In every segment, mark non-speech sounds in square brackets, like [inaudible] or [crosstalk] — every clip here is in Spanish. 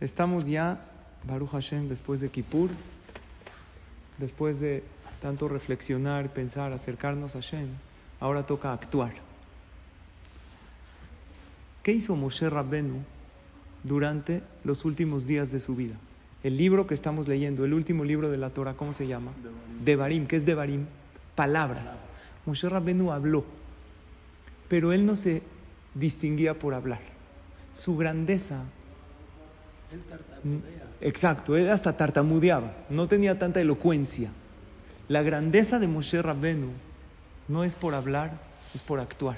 Estamos ya, Baruch Hashem, después de Kippur, después de tanto reflexionar, pensar, acercarnos a Hashem, ahora toca actuar. ¿Qué hizo Moshe Rabbenu durante los últimos días de su vida? El libro que estamos leyendo, el último libro de la Torah, ¿cómo se llama? Devarim. ¿Qué es Devarim? Palabras. Moshe Rabbenu habló, pero él no se distinguía por hablar. Su grandeza Exacto, él hasta tartamudeaba, no tenía tanta elocuencia. La grandeza de Moshe Rabbenu no es por hablar, es por actuar.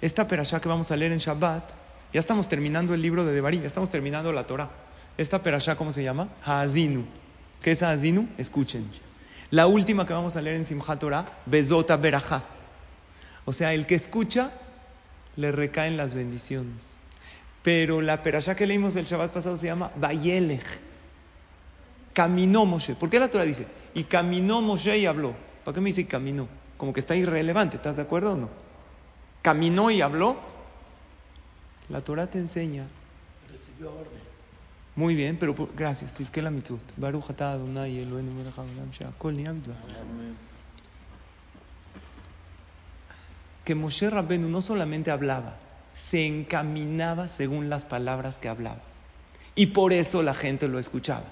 Esta perashá que vamos a leer en Shabbat, ya estamos terminando el libro de Devarim, ya estamos terminando la Torah. Esta perashá, ¿cómo se llama? Haazinu. ¿Qué es Haazinu? Escuchen. La última que vamos a leer en Simchat Torah, Bezota Berajá. O sea, el que escucha, le recaen las bendiciones. Pero la perashá que leímos el Shabbat pasado se llama Vayelech. Caminó Moshe. ¿Por qué la Torah dice? Y caminó Moshe y habló. ¿Para qué me dice caminó? Como que está irrelevante, ¿estás de acuerdo o no? Caminó y habló. La Torah te enseña. Recibió orden. Muy bien, pero por, gracias. la mitzvot. Baruch Que Moshe Rabbenu no solamente hablaba, se encaminaba según las palabras que hablaba. Y por eso la gente lo escuchaba.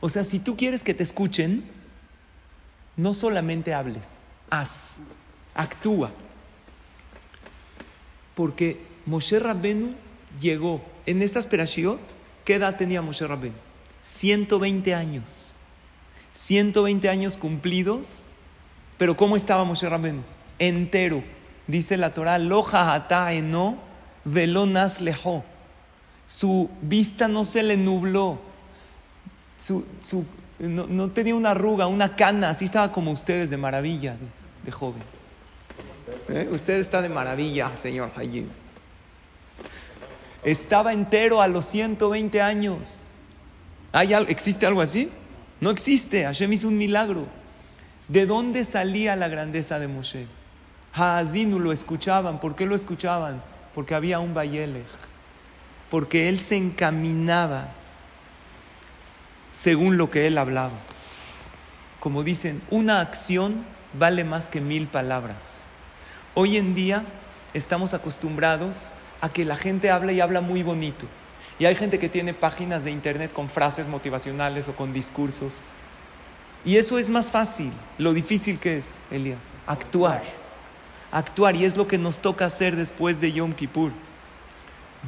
O sea, si tú quieres que te escuchen, no solamente hables, haz, actúa. Porque Moshe Rabbenu llegó en estas perashiot, ¿qué edad tenía Moshe Rabbenu? 120 años. 120 años cumplidos, pero ¿cómo estaba Moshe Rabbenu? Entero. Dice la Torah, loja eno velonas lejó. Su vista no se le nubló. Su, no, tenía una arruga, una cana. Así estaba como ustedes de maravilla, de, joven. ¿Eh? Usted está de maravilla, señor Hayim. Estaba entero a los 120 años. ¿Hay, ¿Existe algo así? No existe. Hashem hizo un milagro. ¿De dónde salía la grandeza de Moshe? Haazinu lo escuchaban. ¿Por qué lo escuchaban? Porque había un Bayelech, porque él se encaminaba según lo que él hablaba. Como dicen, una acción vale más que mil palabras. Hoy en día estamos acostumbrados a que la gente habla y habla muy bonito. Y hay gente que tiene páginas de internet con frases motivacionales o con discursos. Y eso es más fácil. Lo difícil que es, Elías, actuar actuar y es lo que nos toca hacer después de Yom Kippur.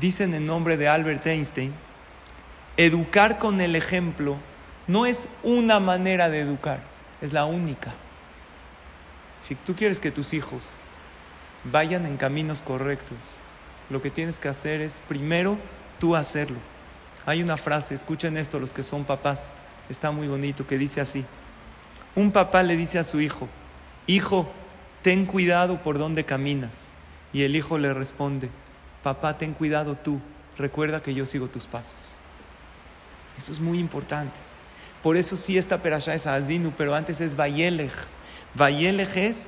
Dicen en nombre de Albert Einstein, educar con el ejemplo no es una manera de educar, es la única. Si tú quieres que tus hijos vayan en caminos correctos, lo que tienes que hacer es primero tú hacerlo. Hay una frase, escuchen esto los que son papás, está muy bonito, que dice así. Un papá le dice a su hijo, hijo, ten cuidado por dónde caminas. Y el hijo le responde, papá, ten cuidado tú, recuerda que yo sigo tus pasos. Eso es muy importante. Por eso sí esta perashá es Azinu, pero antes es Vayelech. Vayelech es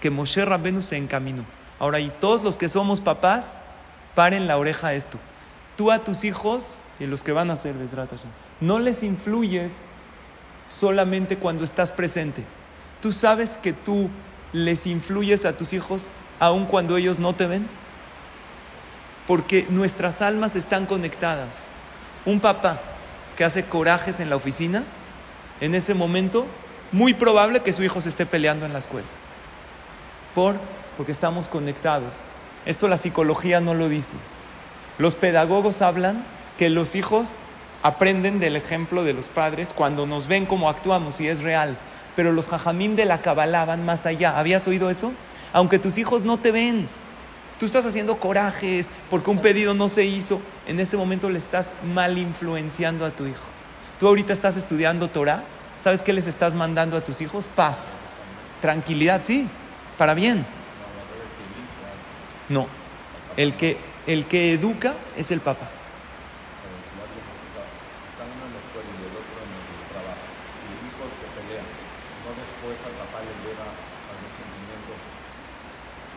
que Moshe Rabbenu se encaminó. Ahora, y todos los que somos papás, paren la oreja a esto. Tú a tus hijos, y los que van a ser no les influyes solamente cuando estás presente. Tú sabes que tú les influyes a tus hijos aun cuando ellos no te ven? Porque nuestras almas están conectadas. Un papá que hace corajes en la oficina, en ese momento, muy probable que su hijo se esté peleando en la escuela. ¿Por? Porque estamos conectados. Esto la psicología no lo dice. Los pedagogos hablan que los hijos aprenden del ejemplo de los padres cuando nos ven cómo actuamos y es real pero los jajamín de la Kabbalah van más allá. ¿Habías oído eso? Aunque tus hijos no te ven, tú estás haciendo corajes porque un pedido no se hizo, en ese momento le estás mal influenciando a tu hijo. Tú ahorita estás estudiando Torah, ¿sabes qué les estás mandando a tus hijos? Paz, tranquilidad, sí, para bien. No, el que, el que educa es el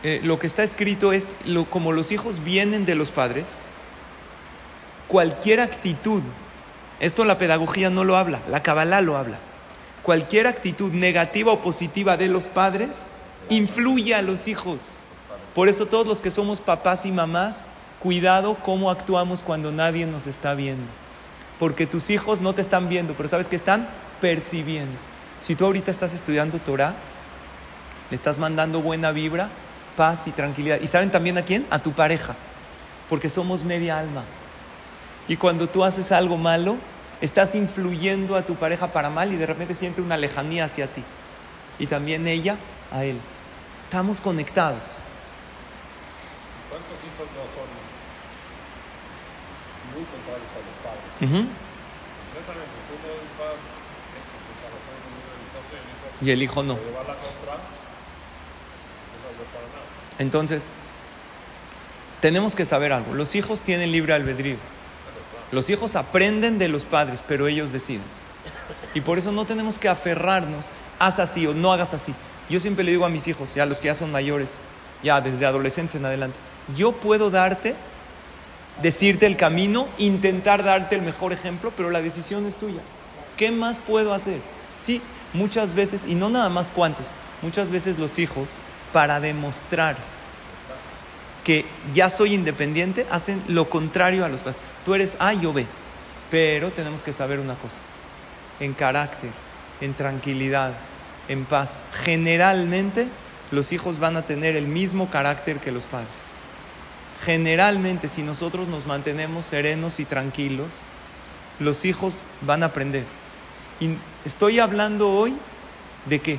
Eh, lo que está escrito es, lo, como los hijos vienen de los padres, cualquier actitud, esto la pedagogía no lo habla, la Kabbalah lo habla, cualquier actitud negativa o positiva de los padres influye a los hijos. Por eso todos los que somos papás y mamás, cuidado cómo actuamos cuando nadie nos está viendo. Porque tus hijos no te están viendo, pero sabes que están percibiendo. Si tú ahorita estás estudiando Torah, le estás mandando buena vibra, paz y tranquilidad. ¿Y saben también a quién? A tu pareja. Porque somos media alma. Y cuando tú haces algo malo, estás influyendo a tu pareja para mal y de repente siente una lejanía hacia ti. Y también ella a él. Estamos conectados. ¿Cuántos hijos no son muy contrarios a los padres? Completamente. Uno es más, pues, a lo mejor uno es horizonte y el hijo no. Entonces, tenemos que saber algo. Los hijos tienen libre albedrío. Los hijos aprenden de los padres, pero ellos deciden. Y por eso no tenemos que aferrarnos, haz así o no hagas así. Yo siempre le digo a mis hijos, ya los que ya son mayores, ya desde adolescencia en adelante, yo puedo darte, decirte el camino, intentar darte el mejor ejemplo, pero la decisión es tuya. ¿Qué más puedo hacer? Sí, muchas veces, y no nada más cuántos, muchas veces los hijos, para demostrar que ya soy independiente, hacen lo contrario a los padres. Tú eres A, yo B. Pero tenemos que saber una cosa. En carácter, en tranquilidad, en paz. Generalmente los hijos van a tener el mismo carácter que los padres. Generalmente si nosotros nos mantenemos serenos y tranquilos, los hijos van a aprender. Y estoy hablando hoy de qué?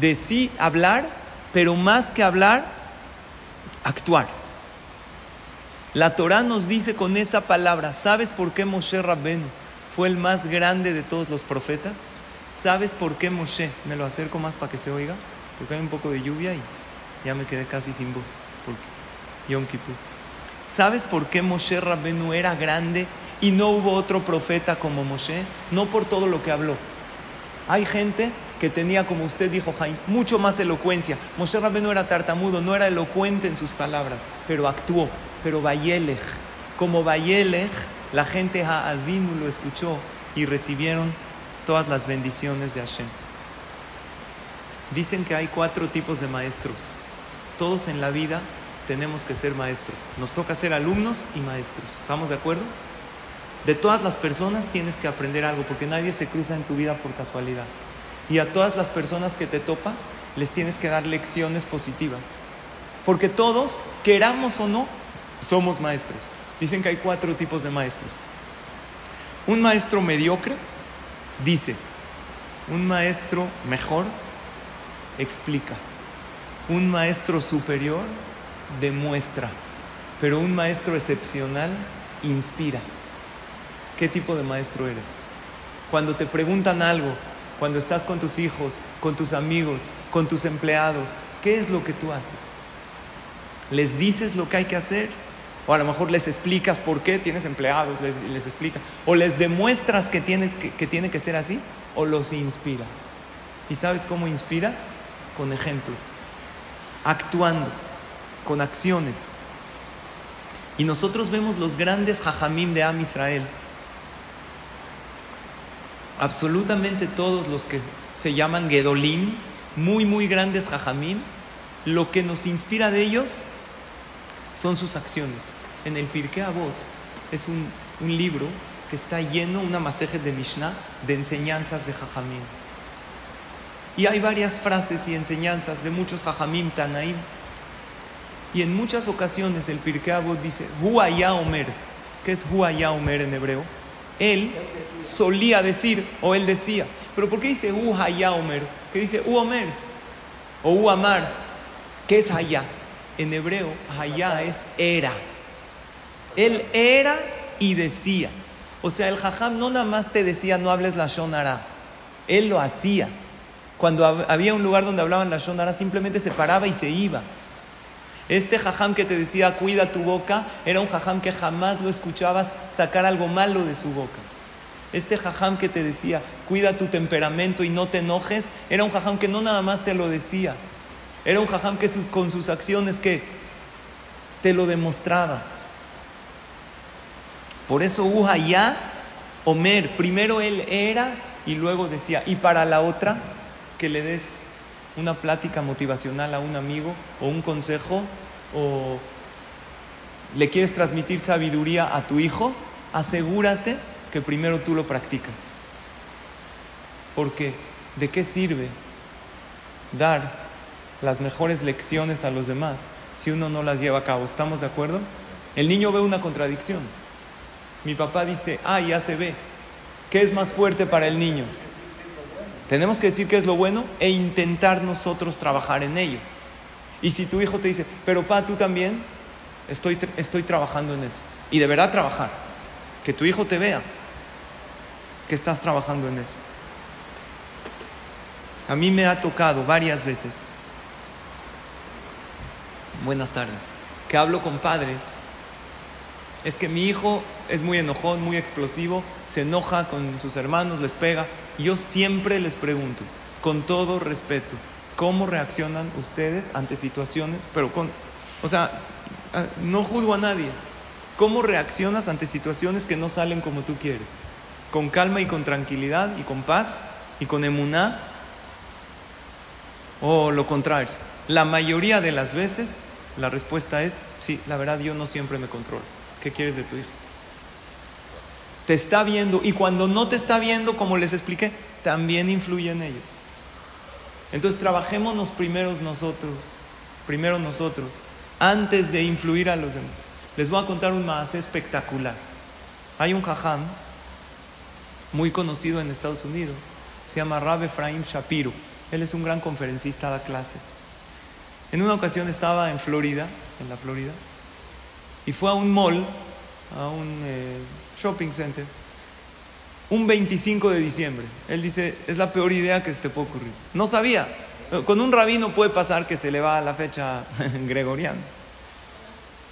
De sí hablar, pero más que hablar, actuar. La Torah nos dice con esa palabra, ¿sabes por qué Moshe Rabbenu fue el más grande de todos los profetas? ¿Sabes por qué Moshe? Me lo acerco más para que se oiga, porque hay un poco de lluvia y ya me quedé casi sin voz, Yom Kippur. ¿Sabes por qué Moshe Rabbenu era grande y no hubo otro profeta como Moshe? No por todo lo que habló. Hay gente que tenía, como usted dijo, Jaime, mucho más elocuencia. Moshe Rabbenu era tartamudo, no era elocuente en sus palabras, pero actuó. Pero Bayelech, como Bayelech, la gente Haazinu lo escuchó y recibieron todas las bendiciones de Hashem. Dicen que hay cuatro tipos de maestros. Todos en la vida tenemos que ser maestros. Nos toca ser alumnos y maestros. ¿Estamos de acuerdo? De todas las personas tienes que aprender algo, porque nadie se cruza en tu vida por casualidad. Y a todas las personas que te topas, les tienes que dar lecciones positivas. Porque todos, queramos o no, somos maestros. Dicen que hay cuatro tipos de maestros. Un maestro mediocre dice, un maestro mejor explica, un maestro superior demuestra, pero un maestro excepcional inspira. ¿Qué tipo de maestro eres? Cuando te preguntan algo, cuando estás con tus hijos, con tus amigos, con tus empleados, ¿qué es lo que tú haces? ¿Les dices lo que hay que hacer? O a lo mejor les explicas por qué tienes empleados, les, les explicas. O les demuestras que, tienes que, que tiene que ser así, o los inspiras. ¿Y sabes cómo inspiras? Con ejemplo, actuando, con acciones. Y nosotros vemos los grandes jajamim de Am Israel. Absolutamente todos los que se llaman Gedolim, muy, muy grandes jajamim, lo que nos inspira de ellos son sus acciones. En el Pirkei Avot es un, un libro que está lleno, una maseje de Mishnah, de enseñanzas de jajamim. Y hay varias frases y enseñanzas de muchos jajamim tanaim. Y en muchas ocasiones el Pirkei Avot dice, Huaya Omer. ¿Qué es Huaya Omer en hebreo? Él solía decir, o él decía. Pero ¿por qué dice Huaya Omer? ¿Qué dice U Omer? O U Amar. ¿Qué es Haya? En hebreo, Haya es era. Él era y decía. O sea, el jajam no nada más te decía no hables la shonara. Él lo hacía. Cuando había un lugar donde hablaban la shonara, simplemente se paraba y se iba. Este jajam que te decía cuida tu boca, era un jajam que jamás lo escuchabas sacar algo malo de su boca. Este jajam que te decía cuida tu temperamento y no te enojes, era un jajam que no nada más te lo decía. Era un jajam que con sus acciones que te lo demostraba. Por eso Uhaya, Omer, primero él era y luego decía, y para la otra, que le des una plática motivacional a un amigo o un consejo o le quieres transmitir sabiduría a tu hijo, asegúrate que primero tú lo practicas. Porque ¿de qué sirve dar las mejores lecciones a los demás si uno no las lleva a cabo? ¿Estamos de acuerdo? El niño ve una contradicción. Mi papá dice, ah, ya se ve. ¿Qué es más fuerte para el niño? Tenemos que decir qué es lo bueno e intentar nosotros trabajar en ello. Y si tu hijo te dice, pero pa, tú también, estoy, estoy trabajando en eso. Y deberá trabajar. Que tu hijo te vea que estás trabajando en eso. A mí me ha tocado varias veces, buenas tardes, que hablo con padres. Es que mi hijo es muy enojón, muy explosivo, se enoja con sus hermanos, les pega. Yo siempre les pregunto, con todo respeto, ¿cómo reaccionan ustedes ante situaciones? Pero con, o sea, ah, no juzgo a nadie. ¿Cómo reaccionas ante situaciones que no salen como tú quieres? ¿Con calma y con tranquilidad y con paz y con emuná? ¿O lo contrario? La mayoría de las veces la respuesta es, sí, la verdad yo no siempre me controlo. ¿Qué quieres de tu hijo? Te está viendo y cuando no te está viendo, como les expliqué, también influye en ellos. Entonces trabajémonos primeros nosotros, primero nosotros, antes de influir a los demás. Les voy a contar un más espectacular. Hay un jajam muy conocido en Estados Unidos, se llama Rab Efraim Shapiro. Él es un gran conferencista, da clases. En una ocasión estaba en Florida, en la Florida, y fue a un mall, a un eh, shopping center un 25 de diciembre. Él dice, es la peor idea que se te puede ocurrir. No sabía. Con un rabino puede pasar que se le va la fecha [laughs] gregoriana.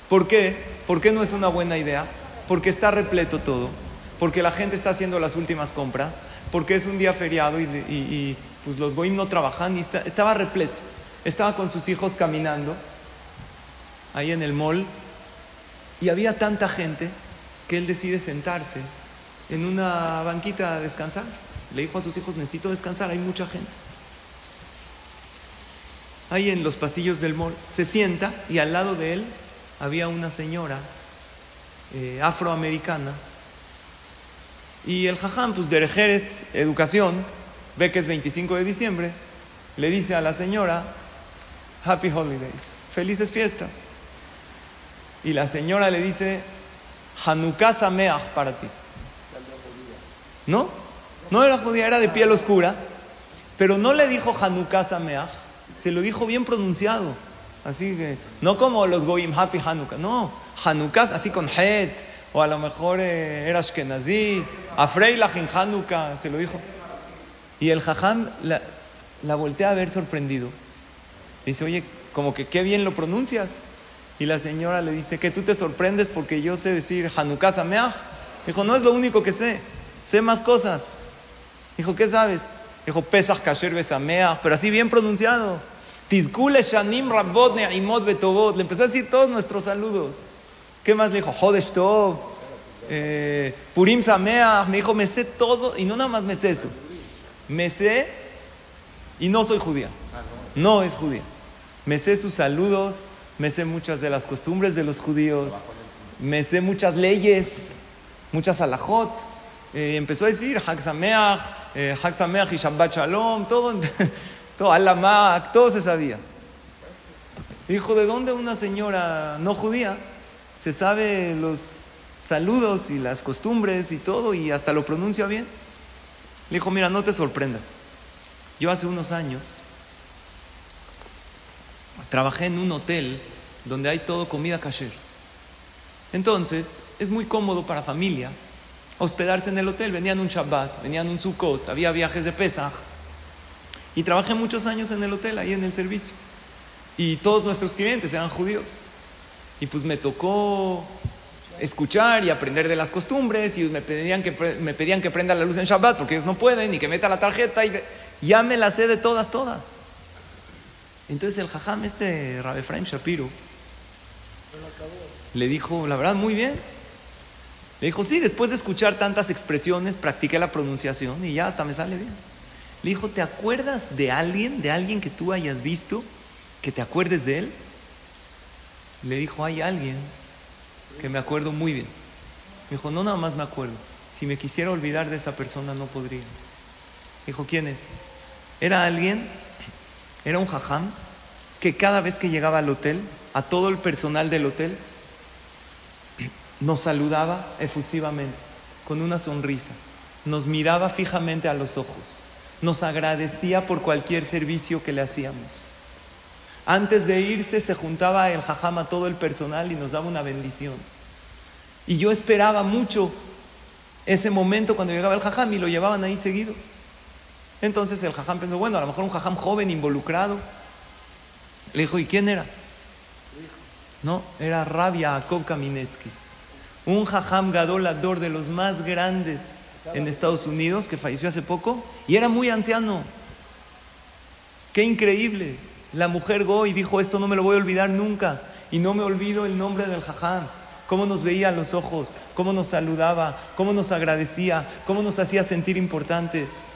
¿Por qué? ¿Por qué no es una buena idea? Porque está repleto todo, porque la gente está haciendo las últimas compras, porque es un día feriado y, pues los goim no trabajan y estaba repleto. Estaba con sus hijos caminando ahí en el mall y había tanta gente que él decide sentarse en una banquita a descansar. Le dijo a sus hijos, necesito descansar, hay mucha gente. Ahí en los pasillos del mall se sienta y al lado de él había una señora eh, afroamericana. Y el jajam, pues de Jerez, educación, ve que es 25 de diciembre, le dice a la señora, Happy Holidays, felices fiestas. Y la señora le dice, Hanukkah Sameach para ti. ¿No? No era judía, era de piel oscura. Pero no le dijo Hanukkah Sameach, se lo dijo bien pronunciado. Así que, no como los Goyim Happy Hanukkah, no. Hanukkah así con Het, o a lo mejor eh, era Ashkenazi, Afreilach en Hanukkah, se lo dijo. Y el Jajam la, la voltea a ver sorprendido. Dice, oye, como que qué bien lo pronuncias. Y la señora le dice que tú te sorprendes porque yo sé decir Hanukkah Sameach. Dijo, no es lo único que sé, sé más cosas. Dijo, ¿qué sabes? Dijo, Pesach Kasher Besameach, pero así bien pronunciado. Tizkule Shanim Rabot Ne'imot Betovot. Le empezó a decir todos nuestros saludos. ¿Qué más le dijo? Hodesh Tov, eh, Purim Sameach. Me dijo, me sé todo y no nada más me sé eso. Me sé y no soy judía. No es judía. Me sé sus saludos, me sé muchas de las costumbres de los judíos, me sé muchas leyes, muchas alajot. Eh, empezó a decir Hag Sameach, eh, y Shabbat Shalom, todo, [laughs] todo Alamak, todo se sabía. Dijo, ¿de dónde una señora no judía se sabe los saludos y las costumbres y todo y hasta lo pronuncia bien? Le dijo, mira, no te sorprendas. Yo hace unos años trabajé en un hotel donde hay todo comida kasher. Entonces, es muy cómodo para familias hospedarse en el hotel. Venían un Shabbat, venían un Sukkot, había viajes de Pesach. Y trabajé muchos años en el hotel, ahí en el servicio. Y todos nuestros clientes eran judíos. Y pues me tocó escuchar y aprender de las costumbres y me pedían que, me pedían que prenda la luz en Shabbat porque ellos no pueden y que meta la tarjeta y ya me la sé de todas, todas. Entonces el jajam, este Rabbi Efraim Shapiro, le dijo, la verdad, muy bien. Le dijo, sí, después de escuchar tantas expresiones, practiqué la pronunciación y ya hasta me sale bien. Le dijo, ¿te acuerdas de alguien, de alguien que tú hayas visto, que te acuerdes de él? Le dijo, hay alguien que me acuerdo muy bien. Me dijo, no nada más me acuerdo. Si me quisiera olvidar de esa persona, no podría. Dijo, ¿quién es? Era alguien, era un jajam, que cada vez que llegaba al hotel, a todo el personal del hotel, nos saludaba efusivamente, con una sonrisa, nos miraba fijamente a los ojos, nos agradecía por cualquier servicio que le hacíamos. Antes de irse se juntaba el jajam a todo el personal y nos daba una bendición. Y yo esperaba mucho ese momento cuando llegaba el jajam y lo llevaban ahí seguido. Entonces el jajam pensó, bueno, a lo mejor un jajam joven, involucrado. Le dijo, ¿y quién era? No, era Rabia Jacob Kaminetsky, un jajam gadolador de los más grandes en Estados Unidos que falleció hace poco y era muy anciano. Qué increíble. La mujer Goy dijo, esto no me lo voy a olvidar nunca y no me olvido el nombre del jajam cómo nos veía a los ojos, cómo nos saludaba, cómo nos agradecía, cómo nos hacía sentir importantes.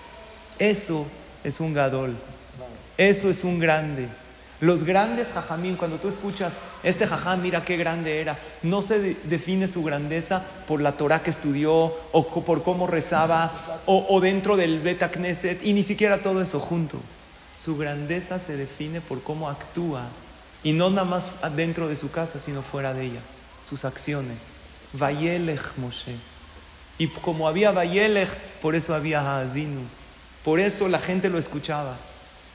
Eso es un gadol. Eso es un grande. Los grandes jajamín, cuando tú escuchas, este jajam, mira qué grande era, no se define su grandeza por la Torah que estudió, o por cómo rezaba, o, dentro del Beta Knesset, y ni siquiera todo eso junto. Su grandeza se define por cómo actúa, y no nada más dentro de su casa, sino fuera de ella, sus acciones. Vayelech Moshe. Y como había Vayelech, por eso había Haazinu. Por eso la gente lo escuchaba.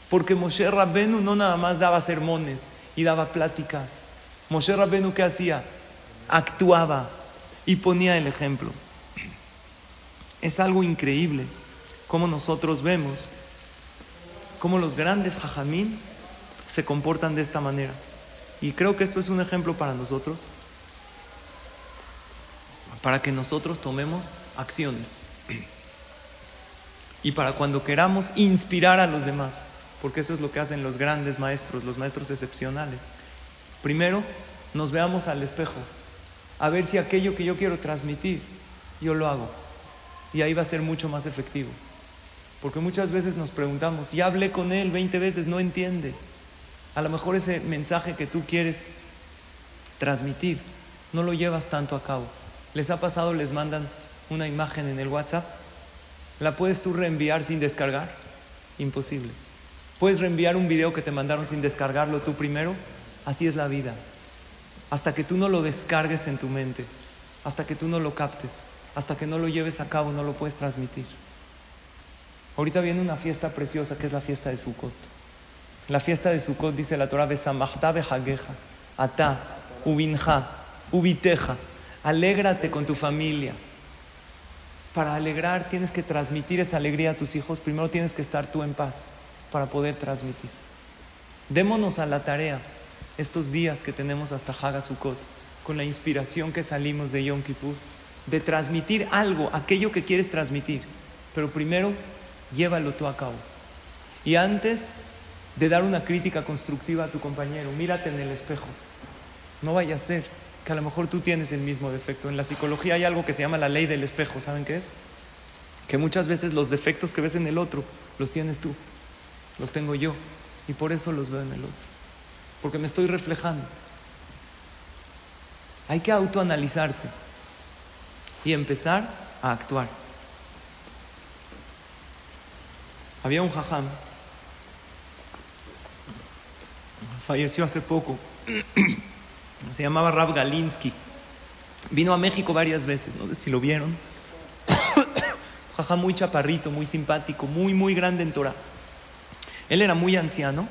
Porque Moshe Rabbenu no nada más daba sermones y daba pláticas. Moshe Rabbenu, ¿qué hacía? Actuaba y ponía el ejemplo. Es algo increíble cómo nosotros vemos cómo los grandes jajamín se comportan de esta manera. Y creo que esto es un ejemplo para nosotros, para que nosotros tomemos acciones y para cuando queramos inspirar a los demás, porque eso es lo que hacen los grandes maestros, los maestros excepcionales. Primero, nos veamos al espejo, a ver si aquello que yo quiero transmitir, yo lo hago. Y ahí va a ser mucho más efectivo. Porque muchas veces nos preguntamos, ya hablé con él 20 veces, no entiende. A lo mejor ese mensaje que tú quieres transmitir, no lo llevas tanto a cabo. ¿Les ha pasado, les mandan una imagen en el WhatsApp ¿La puedes tú reenviar sin descargar? Imposible. ¿Puedes reenviar un video que te mandaron sin descargarlo tú primero? Así es la vida. Hasta que tú no lo descargues en tu mente, hasta que tú no lo captes, hasta que no lo lleves a cabo, no lo puedes transmitir. Ahorita viene una fiesta preciosa que es la fiesta de Sukkot. La fiesta de Sukkot dice la Torah, Besamachta bejageja, ata, ubinja, ubiteja. Alégrate con tu familia, para alegrar tienes que transmitir esa alegría a tus hijos, primero tienes que estar tú en paz para poder transmitir. Démonos a la tarea estos días que tenemos hasta Hagasukot, con la inspiración que salimos de Yom Kippur, de transmitir algo, aquello que quieres transmitir, pero primero llévalo tú a cabo. Y antes de dar una crítica constructiva a tu compañero, mírate en el espejo. No vaya a ser que a lo mejor tú tienes el mismo defecto. En la psicología hay algo que se llama la ley del espejo, ¿saben qué es? Que muchas veces los defectos que ves en el otro los tienes tú, los tengo yo, y por eso los veo en el otro, porque me estoy reflejando. Hay que autoanalizarse y empezar a actuar. Había un jajam, falleció hace poco. [clears throat] se llamaba Rav Galinsky. Vino a México varias veces, no sé si lo vieron. [coughs] Jaja, muy chaparrito, muy simpático, muy, muy grande en Torah. Él era muy anciano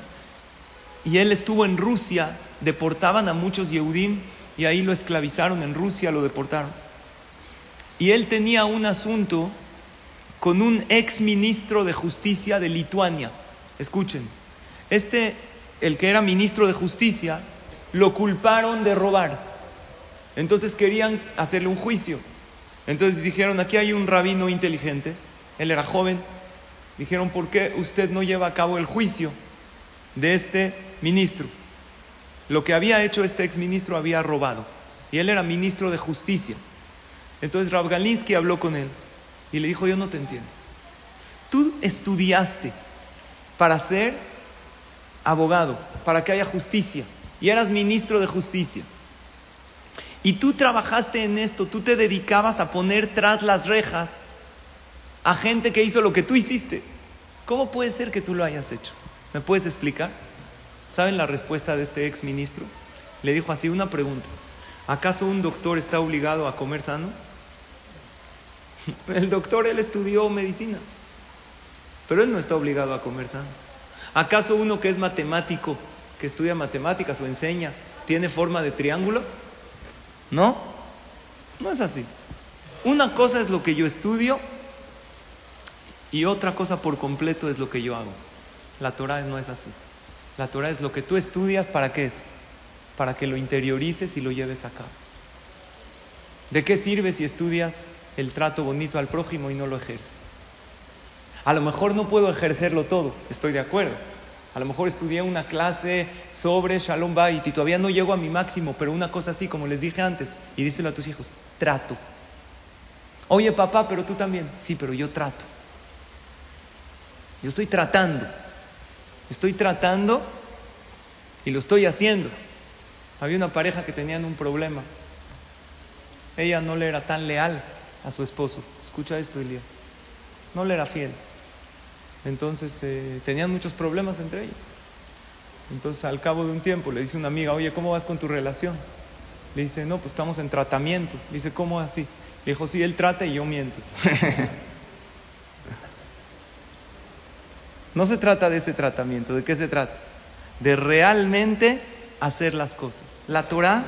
y él estuvo en Rusia, deportaban a muchos Yehudim y ahí lo esclavizaron en Rusia, lo deportaron. Y él tenía un asunto con un ex ministro de justicia de Lituania. Escuchen, este, el que era ministro de justicia, lo culparon de robar. Entonces querían hacerle un juicio. Entonces dijeron, aquí hay un rabino inteligente, él era joven, dijeron, ¿por qué usted no lleva a cabo el juicio de este ministro? Lo que había hecho este exministro había robado y él era ministro de justicia. Entonces Rav Galinsky habló con él y le dijo, yo no te entiendo. Tú estudiaste para ser abogado, para que haya justicia, y eras ministro de justicia. Y tú trabajaste en esto, tú te dedicabas a poner tras las rejas a gente que hizo lo que tú hiciste. ¿Cómo puede ser que tú lo hayas hecho? ¿Me puedes explicar? ¿Saben la respuesta de este ex ministro? Le dijo así una pregunta. ¿Acaso un doctor está obligado a comer sano? [laughs] El doctor, él estudió medicina, pero él no está obligado a comer sano. ¿Acaso uno que es matemático, estudia matemáticas o enseña, tiene forma de triángulo? No, no es así. Una cosa es lo que yo estudio y otra cosa por completo es lo que yo hago. La Torah no es así. La Torah es lo que tú estudias, ¿para qué es? Para que lo interiorices y lo lleves a cabo. ¿De qué sirve si estudias el trato bonito al prójimo y no lo ejerces. A lo mejor no puedo ejercerlo todo, estoy de acuerdo. A lo mejor estudié una clase sobre Shalom Bait y todavía no llego a mi máximo, pero una cosa así, como les dije antes, y díselo a tus hijos, trato. Oye papá, pero tú también. Sí, pero yo trato. Yo estoy tratando. Estoy tratando y lo estoy haciendo. Había una pareja que tenían un problema. Ella no le era tan leal a su esposo. Escucha esto, Elías. No le era fiel. Entonces eh, tenían muchos problemas entre ellos. Entonces al cabo de un tiempo le dice una amiga, oye, ¿cómo vas con tu relación? Le dice, no, pues estamos en tratamiento. Le dice, ¿cómo así? Le dijo, sí, él trata y yo miento. [laughs] no se trata de ese tratamiento, ¿de qué se trata? De realmente hacer las cosas. La Torah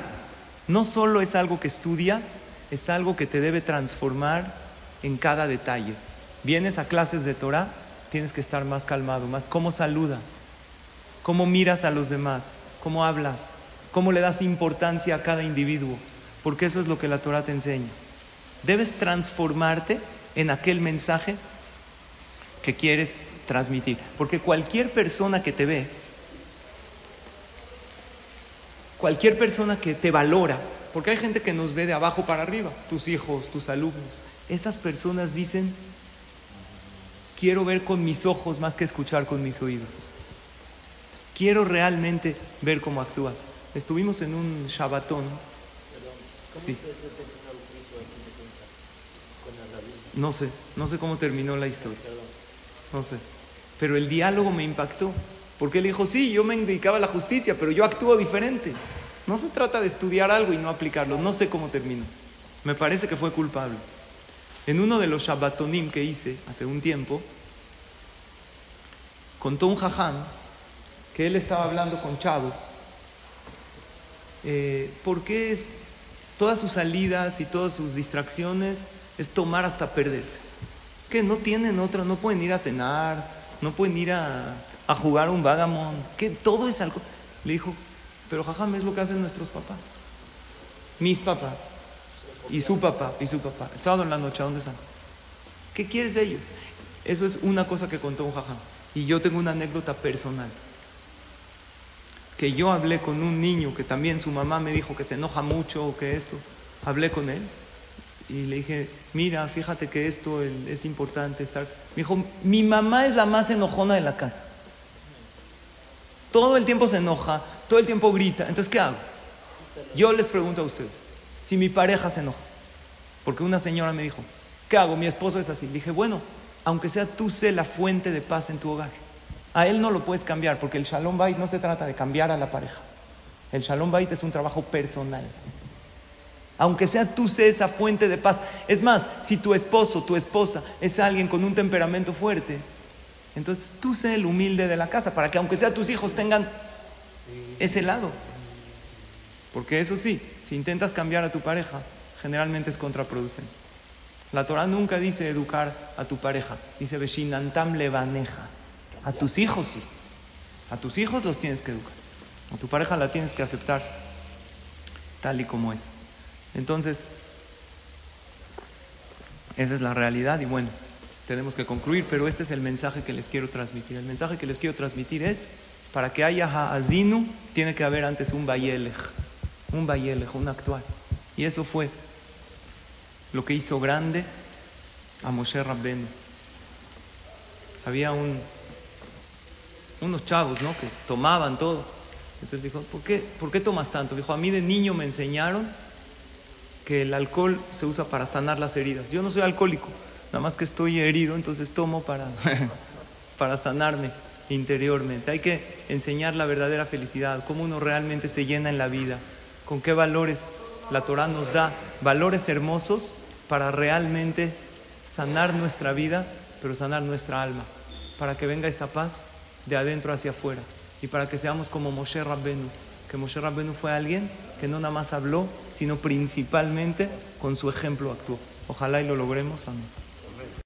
no solo es algo que estudias, es algo que te debe transformar en cada detalle. Vienes a clases de Torah, tienes que estar más calmado, más cómo saludas, cómo miras a los demás, cómo hablas, cómo le das importancia a cada individuo, porque eso es lo que la Torah te enseña. Debes transformarte en aquel mensaje que quieres transmitir, porque cualquier persona que te ve, cualquier persona que te valora, porque hay gente que nos ve de abajo para arriba, tus hijos, tus alumnos. Esas personas dicen, quiero ver con mis ojos más que escuchar con mis oídos. Quiero realmente ver cómo actúas. Estuvimos en un Shabbatón. Sí. No sé, no sé cómo terminó la historia. No sé. Pero el diálogo me impactó. Porque él dijo, sí, yo me dedicaba a la justicia, pero yo actúo diferente. No se trata de estudiar algo y no aplicarlo. No sé cómo terminó. Me parece que fue culpable. En uno de los Shabbatonim que hice hace un tiempo, contó un jajam que él estaba hablando con chavos. Eh, ¿Por qué es, todas sus salidas y todas sus distracciones es tomar hasta perderse? Que no tienen otra, no pueden ir a cenar, no pueden ir a, a jugar un vagamon, que todo es algo. Le dijo, pero jajam es lo que hacen nuestros papás. Mis papás. Y su papá, y su papá. El sábado en la noche, ¿a dónde están? ¿Qué quieres de ellos? Eso es una cosa que contó un jajam. Y yo tengo una anécdota personal. Que yo hablé con un niño que también su mamá me dijo que se enoja mucho o que esto. Hablé con él y le dije, mira, fíjate que esto es importante estar. Me dijo, mi mamá es la más enojona de la casa. Todo el tiempo se enoja, todo el tiempo grita. Entonces, ¿qué hago? Yo les pregunto a ustedes, si mi pareja se enoja, porque una señora me dijo, ¿qué hago? Mi esposo es así. Dije, bueno, aunque sea tú sé la fuente de paz en tu hogar. A él no lo puedes cambiar, porque el Shalom Bait no se trata de cambiar a la pareja. El Shalom Bait es un trabajo personal. Aunque sea tú sé esa fuente de paz. Es más, si tu esposo, tu esposa es alguien con un temperamento fuerte, entonces tú sé el humilde de la casa, para que aunque sea tus hijos tengan ese lado. Porque eso sí, si intentas cambiar a tu pareja, generalmente es contraproducente. La Torah nunca dice educar a tu pareja, dice Beshinantam levaneja. A tus hijos sí. A tus hijos los tienes que educar. A tu pareja la tienes que aceptar tal y como es. Entonces, esa es la realidad y bueno, tenemos que concluir, pero este es el mensaje que les quiero transmitir. El mensaje que les quiero transmitir es, para que haya ha'azinu, tiene que haber antes un bayelej, un bayelej, un actual. Y eso fue lo que hizo grande a Moshe Rabbenu. Había un, unos chavos, ¿no? Que tomaban todo. Entonces dijo, ¿por qué, ¿por qué tomas tanto? Dijo, a mí de niño me enseñaron que el alcohol se usa para sanar las heridas. Yo no soy alcohólico, nada más que estoy herido, entonces tomo para, [laughs] para sanarme interiormente. Hay que enseñar la verdadera felicidad, cómo uno realmente se llena en la vida, con qué valores la Torah nos da, valores hermosos para realmente sanar nuestra vida, pero sanar nuestra alma, para que venga esa paz de adentro hacia afuera y para que seamos como Moshe Rabbenu, que Moshe Rabbenu fue alguien que no nada más habló, sino principalmente con su ejemplo actuó. Ojalá y lo logremos. Amén.